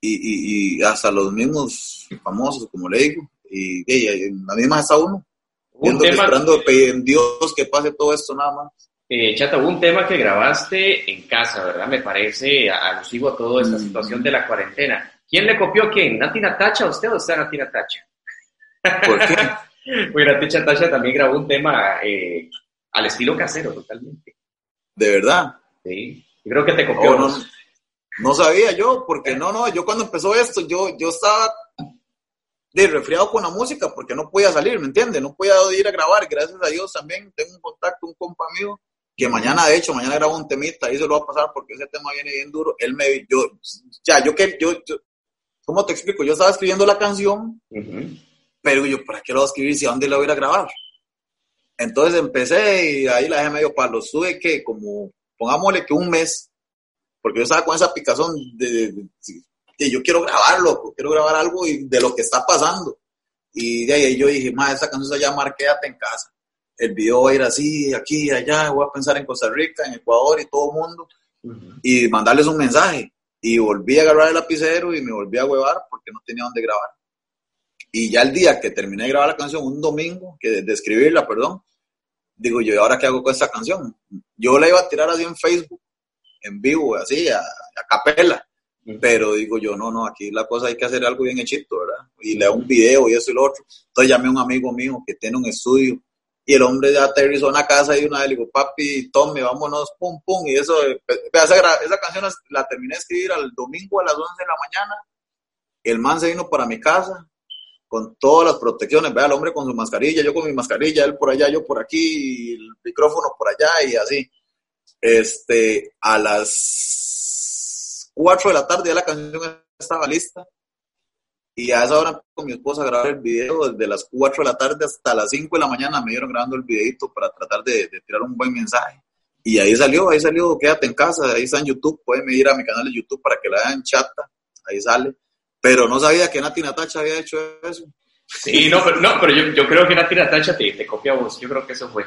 Y, y, hasta los mismos famosos, como le digo, y, y la misma está uno, viendo, esperando en Dios que pase todo esto nada más. Eh, Chata, hubo un tema que grabaste en casa, ¿verdad? Me parece alusivo a toda esta mm. situación de la cuarentena. ¿Quién le copió a quién? ¿Nati Natacha usted o usted Nati Natacha? ¿Por qué? Bueno, Ticha Tasha también grabó un tema eh, al estilo casero, totalmente. ¿De verdad? Sí. Yo creo que te copió. Oh, no, sabía yo, porque no, no, yo cuando empezó esto, yo, yo estaba de resfriado con la música porque no podía salir, ¿me entiendes? No podía ir a grabar, gracias a Dios también tengo un contacto, un compa mío, que mañana, de hecho, mañana grabo un temita, ahí se lo va a pasar porque ese tema viene bien duro. Él me, yo, ya, yo que, yo, yo, ¿cómo te explico? Yo estaba escribiendo la canción, pero yo, ¿para qué lo voy a escribir si a dónde lo voy a grabar? Entonces empecé y ahí la dejé medio palo. Sube que como, pongámosle que un mes porque yo estaba con esa picazón de, de, yo quiero grabarlo, quiero grabar algo de lo que está pasando. Y de ahí yo dije, ma, esta canción se llama Quédate en casa. El video va a ir así, aquí, allá, voy a pensar en Costa Rica, en Ecuador y todo el mundo, y mandarles un mensaje. Y volví a agarrar el lapicero y me volví a huevar porque no tenía dónde grabar. Y ya el día que terminé de grabar la canción, un domingo, que de escribirla, perdón, digo yo, ¿y ahora qué hago con esta canción? Yo la iba a tirar así en Facebook, en vivo, así, a, a capela. Pero digo yo, no, no, aquí la cosa hay que hacer algo bien hechito, ¿verdad? Y le un video y eso y lo otro. Entonces llamé a un amigo mío que tiene un estudio y el hombre ya aterrizó en la casa y una vez le digo, papi, tome, vámonos, pum, pum. Y eso, esa, esa canción la terminé de escribir al domingo a las 11 de la mañana. El man se vino para mi casa, con todas las protecciones, vea el hombre con su mascarilla, yo con mi mascarilla, él por allá, yo por aquí, el micrófono por allá y así. Este, a las 4 de la tarde ya la canción estaba lista y a esa hora con mi esposa a grabar el video desde las 4 de la tarde hasta las 5 de la mañana me dieron grabando el videito para tratar de, de tirar un buen mensaje. Y ahí salió, ahí salió, quédate en casa, ahí está en YouTube, pueden ir a mi canal de YouTube para que la vean chata, ahí sale pero no sabía que Nati Natacha había hecho eso. Sí, no, pero, no, pero yo, yo creo que Nati Natacha te, te copia a vos, yo creo que eso fue.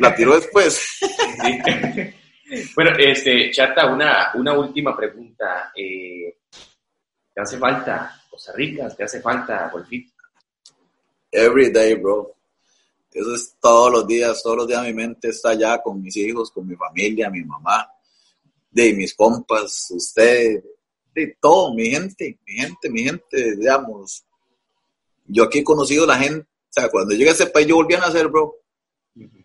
La tiró después. Sí. Bueno, este, Chata, una, una última pregunta. Eh, ¿Te hace falta Costa Rica? ¿Te hace falta Golfito? Every day, bro. Eso es todos los días, todos los días mi mente está allá con mis hijos, con mi familia, mi mamá, de mis compas, usted, de todo, mi gente, mi gente, mi gente, digamos. Yo aquí he conocido la gente, o sea, cuando llegué a ese país yo volví a nacer, bro.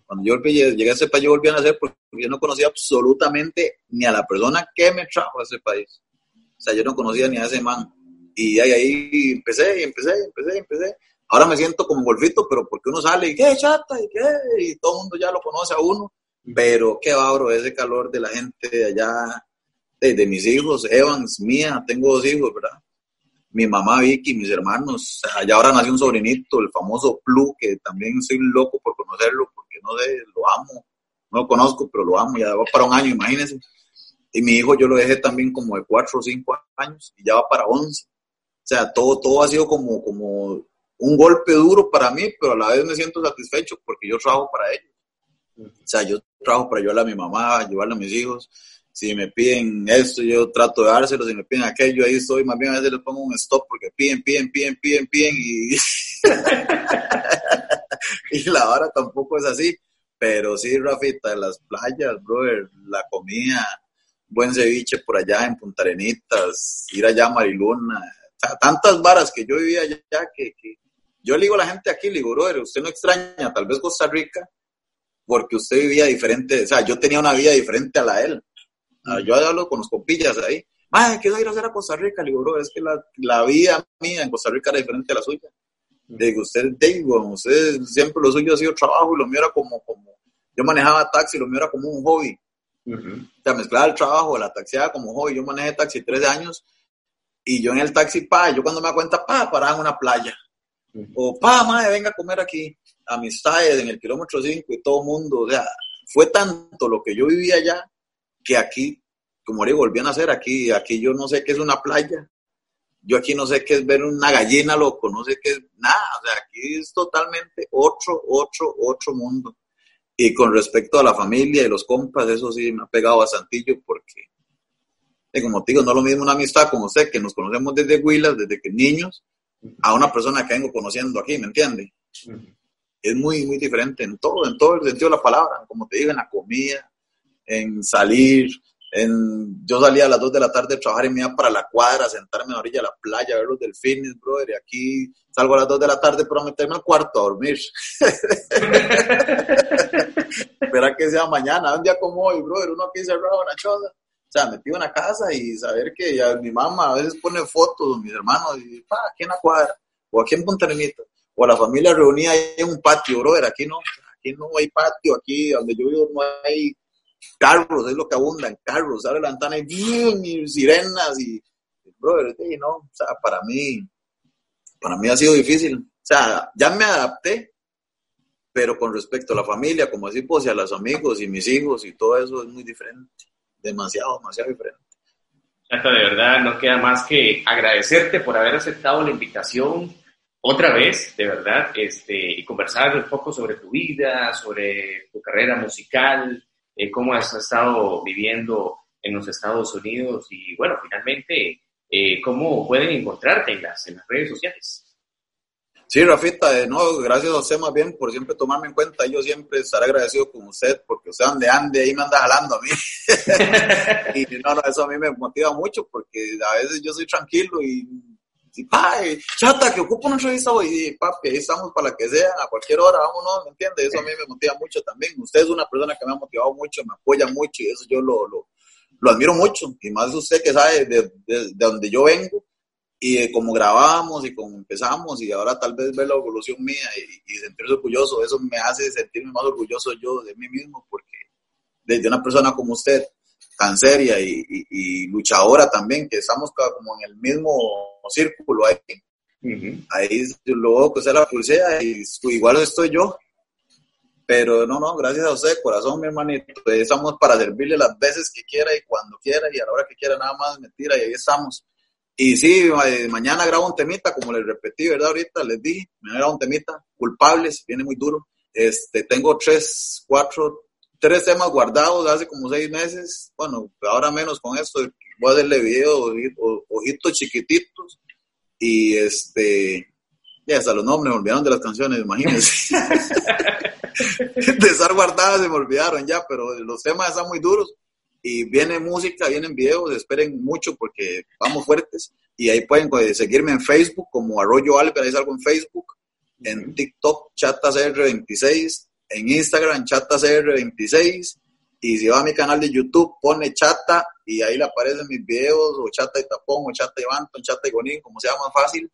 Cuando yo llegué a ese país yo volví a nacer porque yo no conocía absolutamente ni a la persona que me trajo a ese país. O sea, yo no conocía ni a ese man. Y ahí, ahí empecé, y empecé, y empecé, y empecé. Ahora me siento como golfito, pero porque uno sale y qué chata, y qué, y todo el mundo ya lo conoce a uno. Pero qué va, bro, ese calor de la gente de allá, de, mis hijos, Evans, mía, tengo dos hijos, ¿verdad? Mi mamá Vicky, mis hermanos, allá ahora nació un sobrinito, el famoso Plu, que también soy loco por conocerlo, porque no sé, lo amo, no lo conozco, pero lo amo, ya va para un año, imagínense. Y mi hijo yo lo dejé también como de cuatro o cinco años y ya va para once. O sea, todo, todo ha sido como, como un golpe duro para mí, pero a la vez me siento satisfecho porque yo trabajo para ellos. O sea, yo trabajo para ayudarle a mi mamá, ayudarle a mis hijos si me piden esto, yo trato de dárselo, si me piden aquello, ahí estoy, más bien a veces les pongo un stop porque piden, piden, piden, piden, piden y, y la hora tampoco es así, pero sí, Rafita, las playas, brother, la comida, buen ceviche por allá en Punta Arenitas, ir allá a Mariluna, tantas varas que yo vivía allá que, que yo le digo a la gente aquí, le digo, brother, usted no extraña tal vez Costa Rica porque usted vivía diferente, o sea, yo tenía una vida diferente a la de él. Ah, yo hablo con los compillas ahí. Madre, ¿qué ir a hacer a Costa Rica? Le digo, bro, es que la, la, vida mía en Costa Rica era diferente a la suya. Le digo, usted, digo, usted siempre lo suyo ha sido trabajo y lo mío era como, como, yo manejaba taxi, lo mío era como un hobby. O sea, mezclaba el trabajo, la taxiada como hobby. Yo manejé taxi 13 años y yo en el taxi, pa, yo cuando me da cuenta, pa, paraba en una playa. O, pa, madre, venga a comer aquí. Amistades en el kilómetro 5 y todo el mundo. O sea, fue tanto lo que yo vivía allá que aquí, como le volvían a hacer, aquí, aquí yo no sé qué es una playa, yo aquí no sé qué es ver una gallina, loco, no sé qué es nada, o sea, aquí es totalmente otro, otro, otro mundo. Y con respecto a la familia y los compas, eso sí me ha pegado bastantillo porque, como te digo, no es lo mismo una amistad como usted, que nos conocemos desde Huilas, desde que niños, a una persona que vengo conociendo aquí, ¿me entiende? Es muy, muy diferente en todo, en todo el sentido de la palabra, como te digo, en la comida, en salir. En, yo salía a las 2 de la tarde a trabajar y me iba para la cuadra, sentarme en la orilla de la playa, a ver los delfines, brother. Y aquí salgo a las 2 de la tarde para meterme al cuarto a dormir. Espera que sea mañana, un día como hoy, brother, uno aquí cerrado en la choza. O sea, metido en la casa y saber que ya mi mamá a veces pone fotos, mis hermanos, y pa, aquí en la cuadra, o aquí en Punta o la familia reunida en un patio, brother. Aquí no, aquí no hay patio, aquí donde yo vivo no hay carros, es lo que abundan, carros, abre la ventana y, y sirenas y, brother, no, o sea, para mí, para mí ha sido difícil, o sea, ya me adapté, pero con respecto a la familia, como así, pues, y a los amigos y mis hijos y todo eso es muy diferente, demasiado, demasiado diferente. Hasta de verdad no queda más que agradecerte por haber aceptado la invitación otra vez, de verdad, este, y conversar un poco sobre tu vida, sobre tu carrera musical, eh, cómo has estado viviendo en los Estados Unidos y bueno, finalmente, eh, cómo pueden encontrarte en las, en las redes sociales. Sí, Rafita, de nuevo, gracias a usted más bien por siempre tomarme en cuenta. Yo siempre estaré agradecido con usted porque usted ande, ande, ahí me anda jalando a mí. y no, no, eso a mí me motiva mucho porque a veces yo soy tranquilo y, y chata, que ocupo una entrevista y papi, estamos para la que sea, a cualquier hora, vámonos, ¿me entiende? Eso a mí me motiva mucho también. Usted es una persona que me ha motivado mucho, me apoya mucho y eso yo lo, lo, lo admiro mucho. Y más usted que sabe de, de, de donde yo vengo y como grabamos y como empezamos y ahora tal vez ver la evolución mía y, y, sentirse orgulloso, eso me hace sentirme más orgulloso yo de mí mismo porque desde una persona como usted, tan seria y, y, y luchadora también, que estamos como en el mismo círculo ahí, uh -huh. ahí luego que usted la pulsea y igual estoy yo. Pero no, no, gracias a usted, corazón, mi hermanito. Estamos para servirle las veces que quiera y cuando quiera y a la hora que quiera, nada más mentira y ahí estamos. Y sí, mañana grabo un temita, como les repetí, ¿verdad? Ahorita les di, mañana grabo un temita, culpables, viene muy duro. Este, tengo tres, cuatro, tres temas guardados hace como seis meses. Bueno, ahora menos con esto, voy a hacerle videos, ojitos chiquititos. Y este, ya hasta los nombres me olvidaron de las canciones, imagínense. de estar guardadas se me olvidaron ya, pero los temas están muy duros y viene música, vienen videos, esperen mucho porque vamos fuertes y ahí pueden seguirme en Facebook como Arroyo ahí salgo en Facebook, en TikTok ChatasR26, en Instagram ChatasR26 y si va a mi canal de YouTube pone Chata y ahí le aparecen mis videos o Chata y Tapón o Chata y Banton, Chata y Gonín, como sea más fácil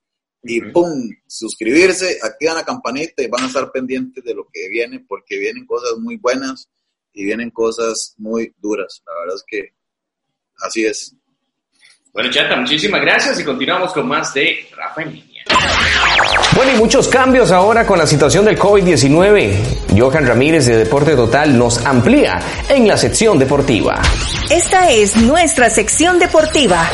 y pum, suscribirse, activan la campanita y van a estar pendientes de lo que viene porque vienen cosas muy buenas y vienen cosas muy duras. La verdad es que así es. Bueno, Chata, muchísimas gracias y continuamos con más de Rafa en línea. Bueno, y muchos cambios ahora con la situación del COVID-19. Johan Ramírez de Deporte Total nos amplía en la sección deportiva. Esta es nuestra sección deportiva.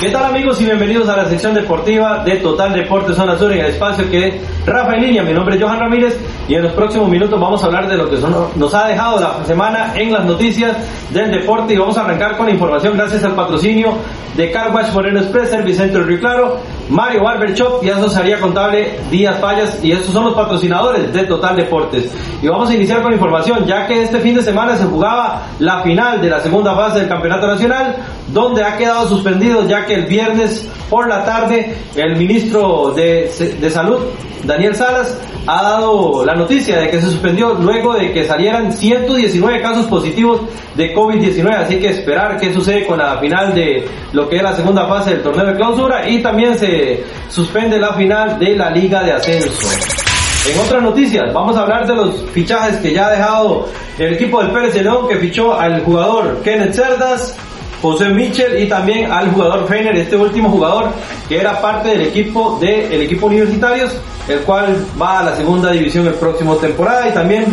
¿Qué tal amigos y bienvenidos a la sección deportiva de Total Deportes Zona Sur en el espacio que es Rafa en línea? Mi nombre es Johan Ramírez y en los próximos minutos vamos a hablar de lo que son, nos ha dejado la semana en las noticias del deporte y vamos a arrancar con la información gracias al patrocinio de Car Wash Moreno Express, Servicentro Río Claro, Mario Barber Shop y Asesoría Contable Díaz Fallas y estos son los patrocinadores de Total Deportes. Y vamos a iniciar con información ya que este fin de semana se jugaba la final de la segunda fase del Campeonato Nacional donde ha quedado suspendido ya que el viernes por la tarde el ministro de, de Salud, Daniel Salas, ha dado la noticia de que se suspendió luego de que salieran 119 casos positivos de COVID-19, así que esperar qué sucede con la final de lo que es la segunda fase del torneo de clausura y también se suspende la final de la Liga de Ascenso. En otras noticias, vamos a hablar de los fichajes que ya ha dejado el equipo del Pérez de León que fichó al jugador Kenneth Cerdas, José Mitchell y también al jugador Feiner, este último jugador que era parte del equipo del de equipo universitarios, el cual va a la segunda división el próximo temporada y también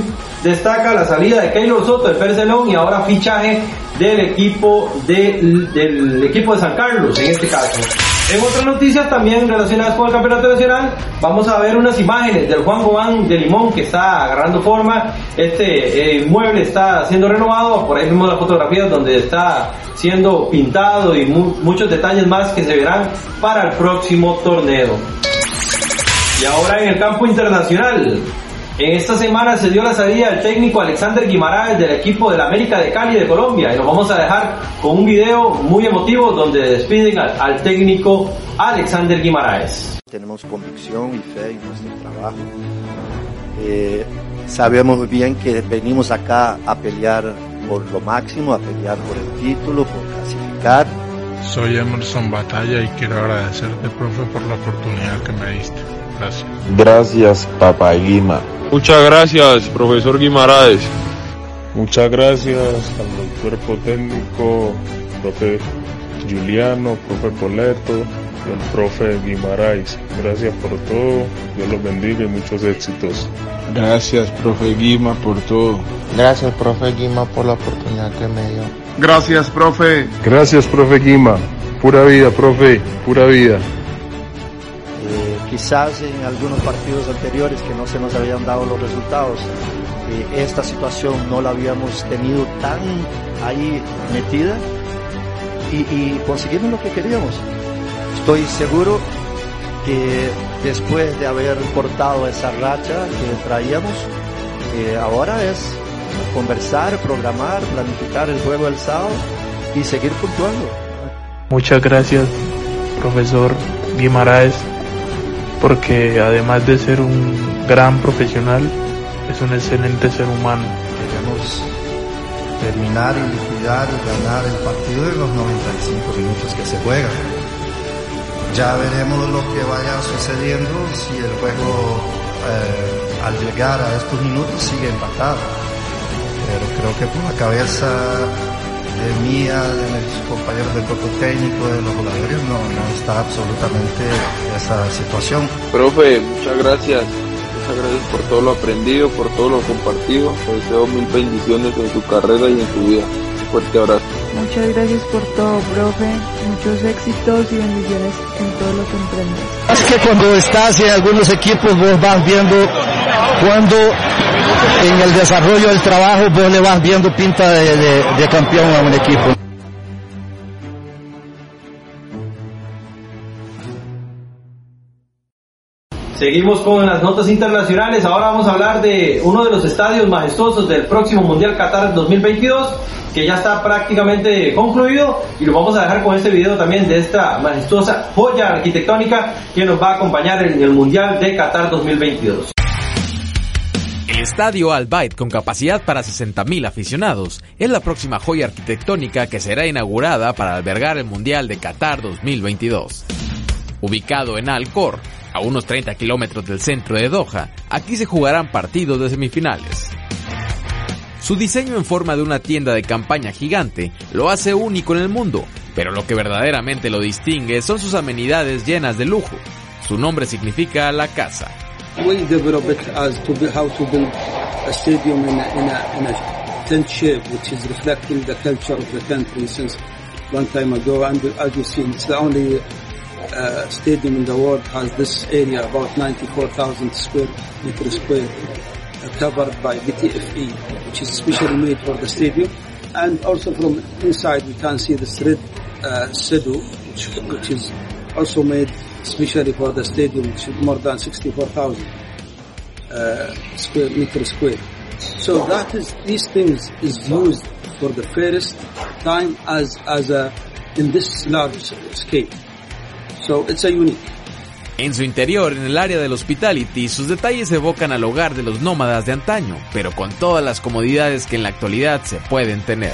destaca la salida de Keylor Soto del Pérez de León y ahora fichaje del equipo de, del equipo de San Carlos en este caso. En otras noticias también relacionadas con el campeonato nacional, vamos a ver unas imágenes del Juan Gobán de Limón que está agarrando forma. Este eh, mueble está siendo renovado, por ahí vemos las fotografías donde está siendo pintado y mu muchos detalles más que se verán para el próximo torneo. Y ahora en el campo internacional, esta semana se dio la salida del técnico Alexander Guimaraes del equipo del América de Cali de Colombia y nos vamos a dejar con un video muy emotivo donde despiden al, al técnico Alexander Guimaraes. Tenemos convicción y fe en nuestro trabajo. Eh, sabemos bien que venimos acá a pelear por lo máximo, a pelear por el título, por clasificar. Soy Emerson Batalla y quiero agradecerte, profe, por la oportunidad que me diste. Gracias. Gracias, Papá Guima. Muchas gracias, profesor Guimaraes. Muchas gracias al cuerpo técnico, profe Juliano, profe Poleto y al profe Guimaraes. Gracias por todo, Dios los bendiga y muchos éxitos. Gracias, profe Guima, por todo. Gracias, profe Guima, por la oportunidad que me dio. Gracias, profe. Gracias, profe Guima. Pura vida, profe, pura vida. Quizás en algunos partidos anteriores que no se nos habían dado los resultados, eh, esta situación no la habíamos tenido tan ahí metida y, y conseguimos lo que queríamos. Estoy seguro que después de haber cortado esa racha que traíamos, eh, ahora es conversar, programar, planificar el juego del sábado y seguir puntuando. Muchas gracias, profesor Guimaraes, porque además de ser un gran profesional, es un excelente ser humano. Queremos terminar y liquidar y ganar el partido en los 95 minutos que se juegan. Ya veremos lo que vaya sucediendo si el juego eh, al llegar a estos minutos sigue empatado. Pero creo que por la cabeza de mía, de mis compañeros del cuerpo técnico, de los jugadores, no, no está absolutamente esa situación. Profe, muchas gracias. Muchas gracias por todo lo aprendido, por todo lo compartido. Te deseo mil bendiciones en tu carrera y en tu vida. Un fuerte abrazo. Muchas gracias por todo, profe. Muchos éxitos y bendiciones en todo lo que emprendes. Es que cuando estás en algunos equipos vos vas viendo cuando en el desarrollo del trabajo vos le vas viendo pinta de, de, campeón a un equipo. Seguimos con las notas internacionales. Ahora vamos a hablar de uno de los estadios majestuosos del próximo Mundial Qatar 2022, que ya está prácticamente concluido. Y lo vamos a dejar con este video también de esta majestuosa joya arquitectónica que nos va a acompañar en el Mundial de Qatar 2022. El estadio Al Bayt, con capacidad para 60.000 aficionados, es la próxima joya arquitectónica que será inaugurada para albergar el Mundial de Qatar 2022. Ubicado en Al Khor, a unos 30 kilómetros del centro de Doha, aquí se jugarán partidos de semifinales. Su diseño en forma de una tienda de campaña gigante lo hace único en el mundo, pero lo que verdaderamente lo distingue son sus amenidades llenas de lujo. Su nombre significa la casa. We develop it as to be, how to build a stadium in a, in a, in a tent shape, which is reflecting the culture of the country since long time ago. And as you see, it's the only uh, stadium in the world has this area about 94,000 square meter square uh, covered by BTFE, which is specially made for the stadium. And also from inside we can see this red uh, Sedu, which, which is also made especially for the stadium, which is more than 64,000 uh, square meter square. So that is these things is used for the first time as as a in this large scale. So it's a unique. En su interior, en el área del hospitality, sus detalles evocan al hogar de los nómadas de antaño, pero con todas las comodidades que en la actualidad se pueden tener.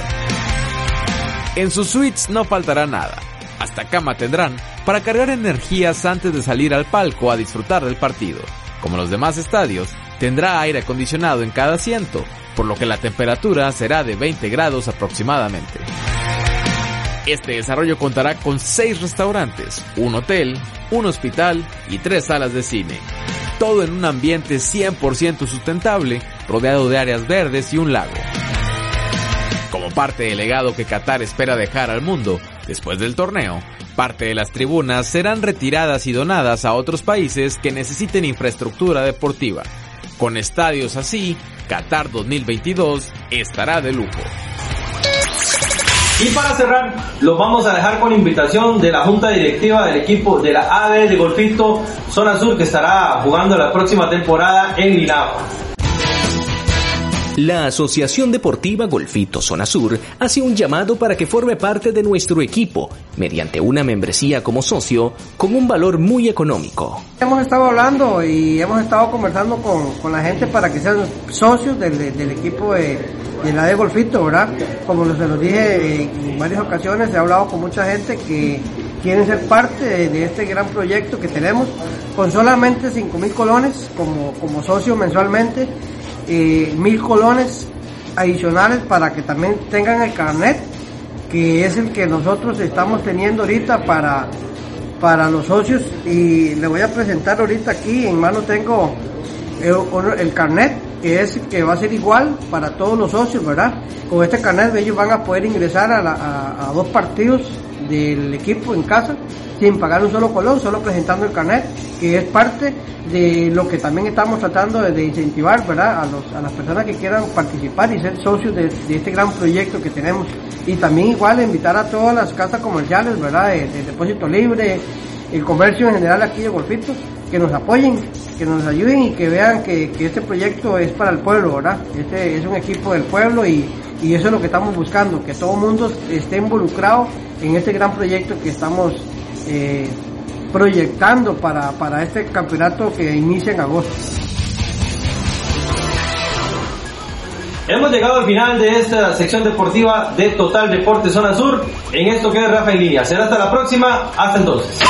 En sus suites no faltará nada. Hasta cama tendrán para cargar energías antes de salir al palco a disfrutar del partido. Como los demás estadios, tendrá aire acondicionado en cada asiento, por lo que la temperatura será de 20 grados aproximadamente. Este desarrollo contará con 6 restaurantes, un hotel, un hospital y 3 salas de cine. Todo en un ambiente 100% sustentable, rodeado de áreas verdes y un lago. Como parte del legado que Qatar espera dejar al mundo después del torneo, parte de las tribunas serán retiradas y donadas a otros países que necesiten infraestructura deportiva. Con estadios así, Qatar 2022 estará de lujo. Y para cerrar, los vamos a dejar con invitación de la Junta Directiva del equipo de la AD de Golfito Zona Sur que estará jugando la próxima temporada en Lilagua. La Asociación Deportiva Golfito Zona Sur hace un llamado para que forme parte de nuestro equipo mediante una membresía como socio con un valor muy económico. Hemos estado hablando y hemos estado conversando con, con la gente para que sean socios del, del equipo de, de, la de Golfito, ¿verdad? Como se los dije en varias ocasiones, he hablado con mucha gente que quieren ser parte de, este gran proyecto que tenemos con solamente 5 mil colones como, como socio mensualmente mil colones adicionales para que también tengan el carnet que es el que nosotros estamos teniendo ahorita para para los socios y le voy a presentar ahorita aquí en mano tengo el, el carnet que es que va a ser igual para todos los socios, ¿verdad? Con este carnet ellos van a poder ingresar a, la- a dos partidos del equipo en casa sin pagar un solo colón, solo presentando el carnet, que es parte de lo que también estamos tratando de, incentivar, ¿verdad? A, los, a las personas que quieran participar y ser socios de, este gran proyecto que tenemos. Y también igual invitar a todas las casas comerciales, ¿verdad? De, de depósito libre, el comercio en general aquí de Golfitos, que nos apoyen, que nos ayuden y que vean que, que este proyecto es para el pueblo, ¿verdad? Este es un equipo del pueblo y, y eso es lo que estamos buscando, que todo el mundo esté involucrado en este gran proyecto que estamos eh, proyectando para, para este campeonato que inicia en agosto. Hemos llegado al final de esta sección deportiva de Total Deporte Zona Sur. En esto que es Rafa y Línea. Será hasta la próxima. Hasta entonces.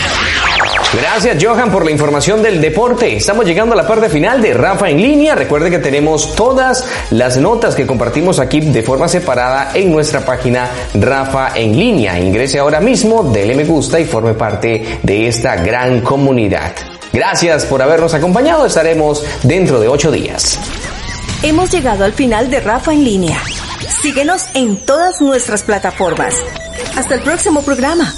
Gracias Johan por la información del deporte. Estamos llegando a la parte final de Rafa en línea. Recuerde que tenemos todas las notas que compartimos aquí de forma separada en nuestra página Rafa en línea. Ingrese ahora mismo, dele me gusta y forme parte de esta gran comunidad. Gracias por habernos acompañado. Estaremos dentro de ocho días. Hemos llegado al final de Rafa en línea. Síguenos en todas nuestras plataformas. Hasta el próximo programa.